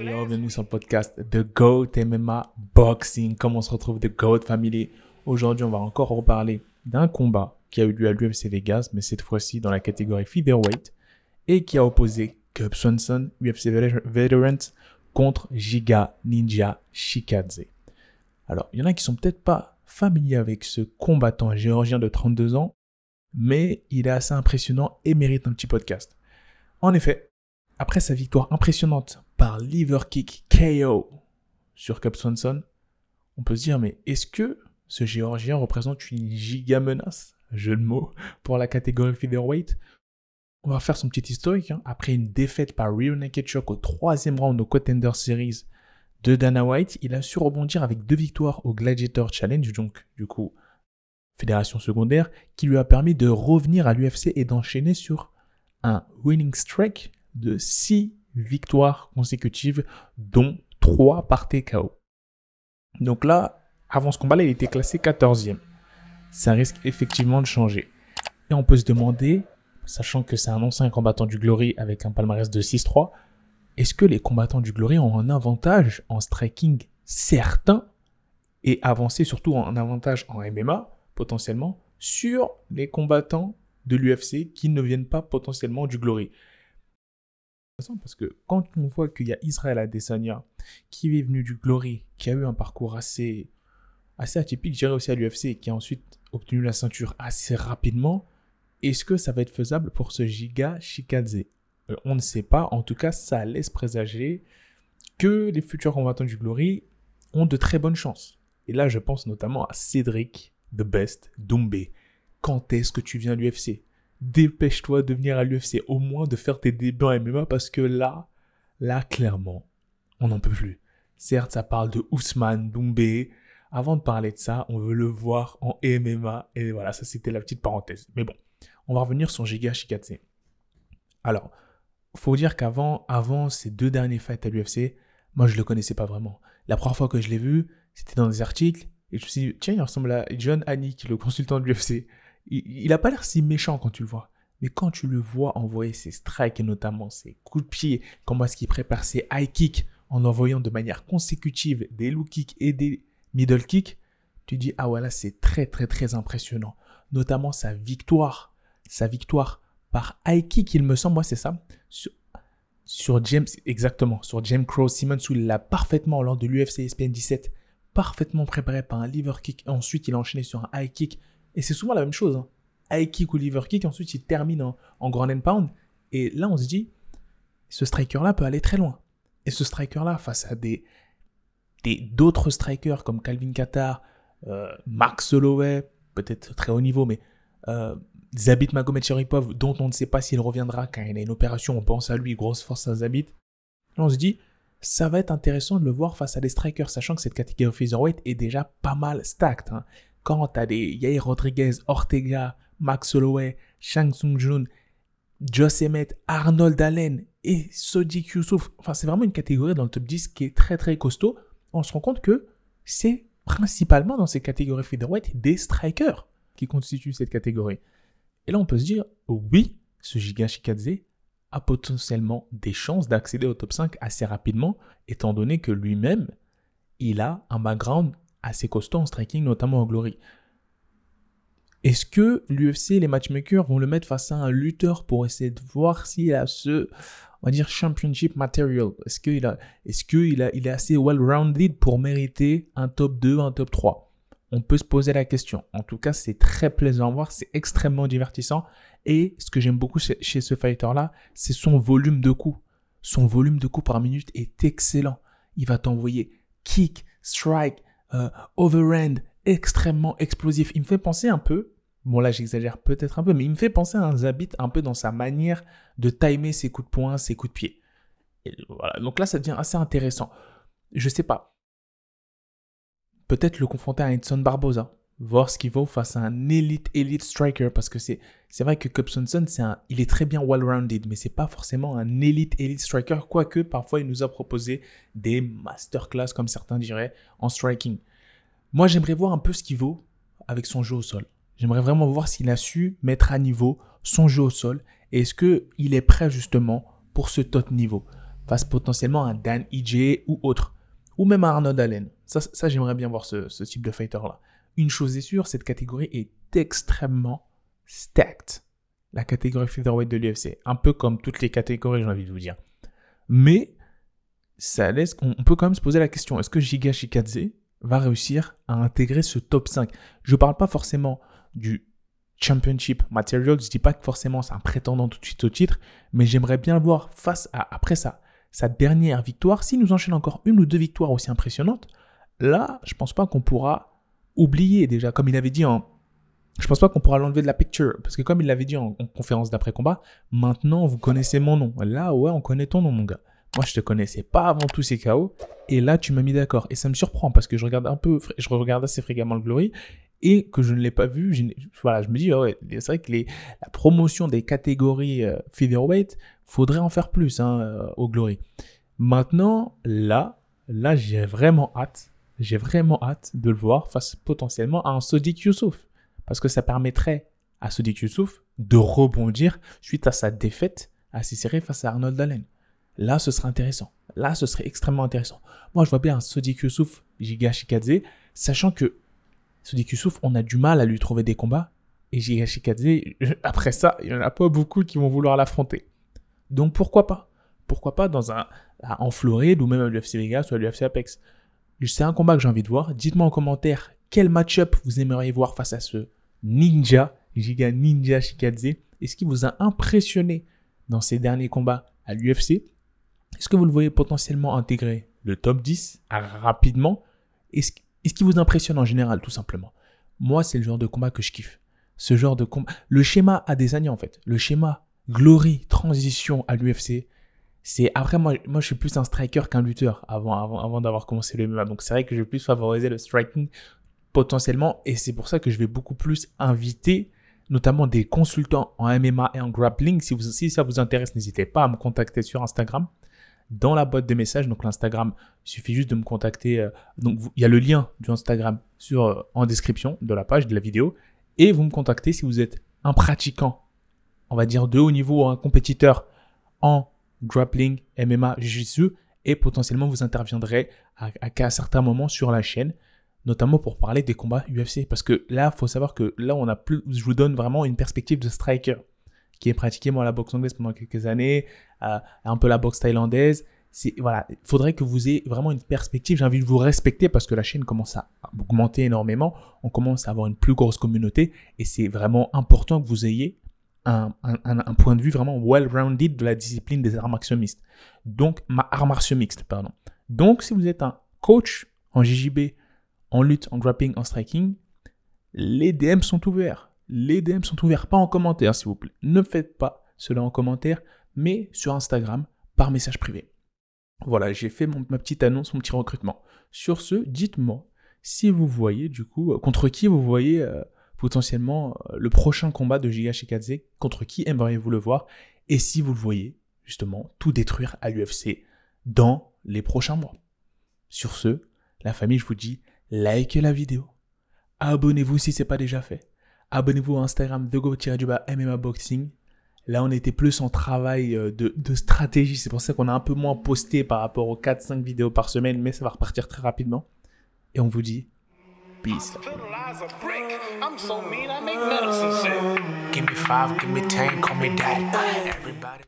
bienvenue sur le podcast The GOAT MMA Boxing. Comment on se retrouve The GOAT Family? Aujourd'hui, on va encore reparler d'un combat qui a eu lieu à l'UFC Vegas, mais cette fois-ci dans la catégorie featherweight, et qui a opposé Cub Swanson, UFC Veterans, contre Giga Ninja Shikadze. Alors, il y en a qui sont peut-être pas familiers avec ce combattant géorgien de 32 ans, mais il est assez impressionnant et mérite un petit podcast. En effet, après sa victoire impressionnante par liver kick KO sur Cap Swanson, on peut se dire mais est-ce que ce géorgien représente une giga menace, jeu de mots, pour la catégorie featherweight? On va faire son petit historique. Hein. Après une défaite par Real Naked Shock au troisième round au Contender Series de Dana White, il a su rebondir avec deux victoires au Gladiator Challenge, donc du coup fédération secondaire, qui lui a permis de revenir à l'UFC et d'enchaîner sur un winning streak de 6 victoires consécutives, dont 3 par TKO. Donc là, avant ce combat-là, il était classé 14e. Ça risque effectivement de changer. Et on peut se demander, sachant que c'est un ancien combattant du Glory avec un palmarès de 6-3, est-ce que les combattants du Glory ont un avantage en striking certain et avancé surtout en avantage en MMA potentiellement sur les combattants de l'UFC qui ne viennent pas potentiellement du Glory? Parce que quand on voit qu'il y a Israël Adesanya qui est venu du Glory, qui a eu un parcours assez, assez atypique, je aussi à l'UFC, qui a ensuite obtenu la ceinture assez rapidement, est-ce que ça va être faisable pour ce Giga Shikadze euh, On ne sait pas. En tout cas, ça laisse présager que les futurs combattants du Glory ont de très bonnes chances. Et là, je pense notamment à Cédric The Best, Doumbé. Quand est-ce que tu viens à l'UFC Dépêche-toi de venir à l'UFC, au moins de faire tes débuts en MMA parce que là, là, clairement, on n'en peut plus. Certes, ça parle de Ousmane, Doumbé. Avant de parler de ça, on veut le voir en MMA. Et voilà, ça c'était la petite parenthèse. Mais bon, on va revenir sur Giga Shikatse. Alors, faut dire qu'avant avant ces deux derniers fights à l'UFC, moi je le connaissais pas vraiment. La première fois que je l'ai vu, c'était dans des articles et je me suis dit, tiens, il ressemble à John Hannick, le consultant de l'UFC. Il, n'a pas l'air si méchant quand tu le vois. Mais quand tu le vois envoyer ses strikes et notamment ses coups de pied, comment est-ce qu'il prépare ses high kicks en envoyant de manière consécutive des low kicks et des middle kicks, tu dis, ah voilà, c'est très très très impressionnant. Notamment sa victoire, sa victoire par high kick, il me semble, moi c'est ça, sur, James, exactement, sur James Crow Simmons, où il l'a parfaitement lors de l'UFC SPN 17 parfaitement préparé par un liver kick. Ensuite, il a enchaîné sur un high kick. Et c'est souvent la même chose. Hein. High kick ou liver kick. ensuite, il termine en, grand and pound. Et là, on se dit, ce striker-là peut aller très loin. Et ce striker-là, face à des d'autres strikers comme Calvin Qatar, euh, Holloway, peut-être très haut niveau, mais euh, Zabit Magomed Sharipov, dont on ne sait pas s'il reviendra car il a une opération, on pense à lui, grosse force à Zabit. Là, on se dit, ça va être intéressant de le voir face à des strikers, sachant que cette catégorie featherweight est déjà pas mal stacked. Hein. Quand tu as des Yair Rodriguez, Ortega, Max Holloway, Shang Tsung Jun, Joss Emmett, Arnold Allen et Sodiq Youssouf, enfin c'est vraiment une catégorie dans le top 10 qui est très très costaud. On se rend compte que c'est principalement dans ces catégories featherweight des strikers qui constituent cette catégorie. Et là on peut se dire, oui, ce Giga Shikadze a potentiellement des chances d'accéder au top 5 assez rapidement, étant donné que lui-même, il a un background assez costaud en striking, notamment en glory. Est-ce que l'UFC les matchmakers vont le mettre face à un lutteur pour essayer de voir s'il a ce, on va dire, championship material? Est-ce qu'il a, est-ce qu'il a, il est assez well-rounded pour mériter un top 2, un top 3 on peut se poser la question. En tout cas, c'est très plaisant à voir, c'est extrêmement divertissant. Et ce que j'aime beaucoup chez, ce fighter-là, c'est son volume de coups. Son volume de coups par minute est excellent. Il va t'envoyer kick, strike, euh, overhand, extrêmement explosif. Il me fait penser un peu, bon là j'exagère peut-être un peu, mais il me fait penser à un Zabit un peu dans sa manière de timer ses coups de poing, ses coups de pied. voilà. Donc là, ça devient assez intéressant. Je sais pas peut-être le confronter à Edson Barboza, voir ce qu'il vaut face à un élite élite striker parce que c'est c'est vrai que Cub c'est un il est très bien well-rounded mais c'est pas forcément un élite élite striker quoique parfois il nous a proposé des masterclass comme certains diraient en striking. Moi, j'aimerais voir un peu ce qu'il vaut avec son jeu au sol. J'aimerais vraiment voir s'il a su mettre à niveau son jeu au sol et est-ce que il est prêt justement pour ce top niveau face potentiellement à Dan EJ ou autre, ou même à Arnold Allen. Ça, ça j'aimerais bien voir ce, ce type de fighter-là. Une chose est sûre, cette catégorie est extrêmement stacked. La catégorie featherweight de l'UFC. Un peu comme toutes les catégories, j'ai envie de vous dire. Mais ça laisse, on peut quand même se poser la question, est-ce que Giga Shikadze va réussir à intégrer ce top 5 Je ne parle pas forcément du Championship Material, je ne dis pas que forcément c'est un prétendant tout de suite au titre, mais j'aimerais bien le voir face à, après ça, sa dernière victoire, s'il nous enchaîne encore une ou deux victoires aussi impressionnantes, là, je pense pas qu'on pourra oublier déjà, comme il avait dit en... Je pense pas qu'on pourra l'enlever de la picture, parce que comme il l'avait dit en, conférence d'après-combat, maintenant vous connaissez mon nom. Là, ouais, on connaît ton nom, mon gars. Moi, je te connaissais pas avant tous ces chaos, et là, tu m'as mis d'accord. Et ça me surprend, parce que je regarde un peu, je regarde assez fréquemment le Glory, et que je ne l'ai pas vu. Je, voilà, je me dis, ouais, c'est vrai que la promotion des catégories euh, featherweight, faudrait en faire plus hein, euh, au Glory. Maintenant, là, là, j'ai vraiment hâte, j'ai vraiment hâte de le voir face potentiellement à un Sodiq Youssouf. Parce que ça permettrait à Sodiq Youssouf de rebondir suite à sa défaite assez serrée face à Arnold Allen. Là, ce serait intéressant. Là, ce serait extrêmement intéressant. Moi, je vois bien un Sodiq Youssouf, Giga Shikadze, sachant que Sodiq Youssouf, on a du mal à lui trouver des combats. Et Giga Shikadze, après ça, il n'y en a pas beaucoup qui vont vouloir l'affronter. Donc pourquoi pas? Pourquoi pas dans un, en Floride ou même à l'UFC Vegas ou à l'UFC Apex C'est un combat que j'ai envie de voir. Dites-moi en commentaire quel match-up vous aimeriez voir face à ce ninja, Giga Ninja Shikadze. Est-ce qui vous a impressionné dans ces derniers combats à l'UFC Est-ce que vous le voyez potentiellement intégrer le top 10 rapidement? Est-ce est-ce qui vous impressionne en général, tout simplement? Moi, c'est le genre de combat que je kiffe. Ce genre de combat. Le schéma a des années, en fait. Le schéma glory, transition à l'UFC. C'est après moi, moi je suis plus un striker qu'un lutteur avant, avant, avant d'avoir commencé le MMA. Donc c'est vrai que je vais plus favoriser le striking potentiellement et c'est pour ça que je vais beaucoup plus inviter notamment des consultants en MMA et en grappling. Si, vous, si ça vous intéresse, n'hésitez pas à me contacter sur Instagram dans la boîte de messages. Donc l'Instagram, il suffit juste de me contacter. Euh, donc il y a le lien du Instagram sur, euh, en description de la page de la vidéo. Et vous me contactez si vous êtes un pratiquant, on va dire de haut niveau, un compétiteur en grappling, MMA, Jiu-Jitsu. Et potentiellement vous interviendrez à, à, certains moments sur la chaîne notamment pour parler des combats UFC. Parce que là, il faut savoir que là, on a plus, je vous donne vraiment une perspective de striker qui est pratiqué moi la boxe anglaise pendant quelques années, un peu la boxe thaïlandaise. C'est voilà, il faudrait que vous ayez vraiment une perspective. J'ai envie de vous respecter parce que la chaîne commence à augmenter énormément. On commence à avoir une plus grosse communauté et c'est vraiment important que vous ayez un, point de vue vraiment well-rounded de la discipline des arts martiaux mixtes. Donc, ma martiaux mixtes, pardon. Donc, si vous êtes un coach en JJB, en lutte, en grappling, en striking, les DM sont ouverts les DM sont ouverts, pas en commentaire s'il vous plaît. Ne faites pas cela en commentaire, mais sur Instagram, par message privé. Voilà, j'ai fait ma petite annonce, mon petit recrutement. Sur ce, dites-moi si vous voyez du coup, euh, contre qui vous voyez euh, potentiellement euh, le prochain combat de Giga Shikadze, contre qui aimeriez-vous le voir, et si vous le voyez justement tout détruire à l'UFC dans les prochains mois. Sur ce, la famille, je vous dis, likez la vidéo, abonnez-vous si ce n'est pas déjà fait, Abonnez-vous à Instagram de go MMA Boxing. Là, on était plus en travail euh, de, de stratégie. C'est pour ça qu'on a un peu moins posté par rapport aux 4-5 vidéos par semaine, mais ça va repartir très rapidement. Et on vous dit beast. I'm so mean, I make medicine sick. Give me five, give me ten, call me daddy. Everybody.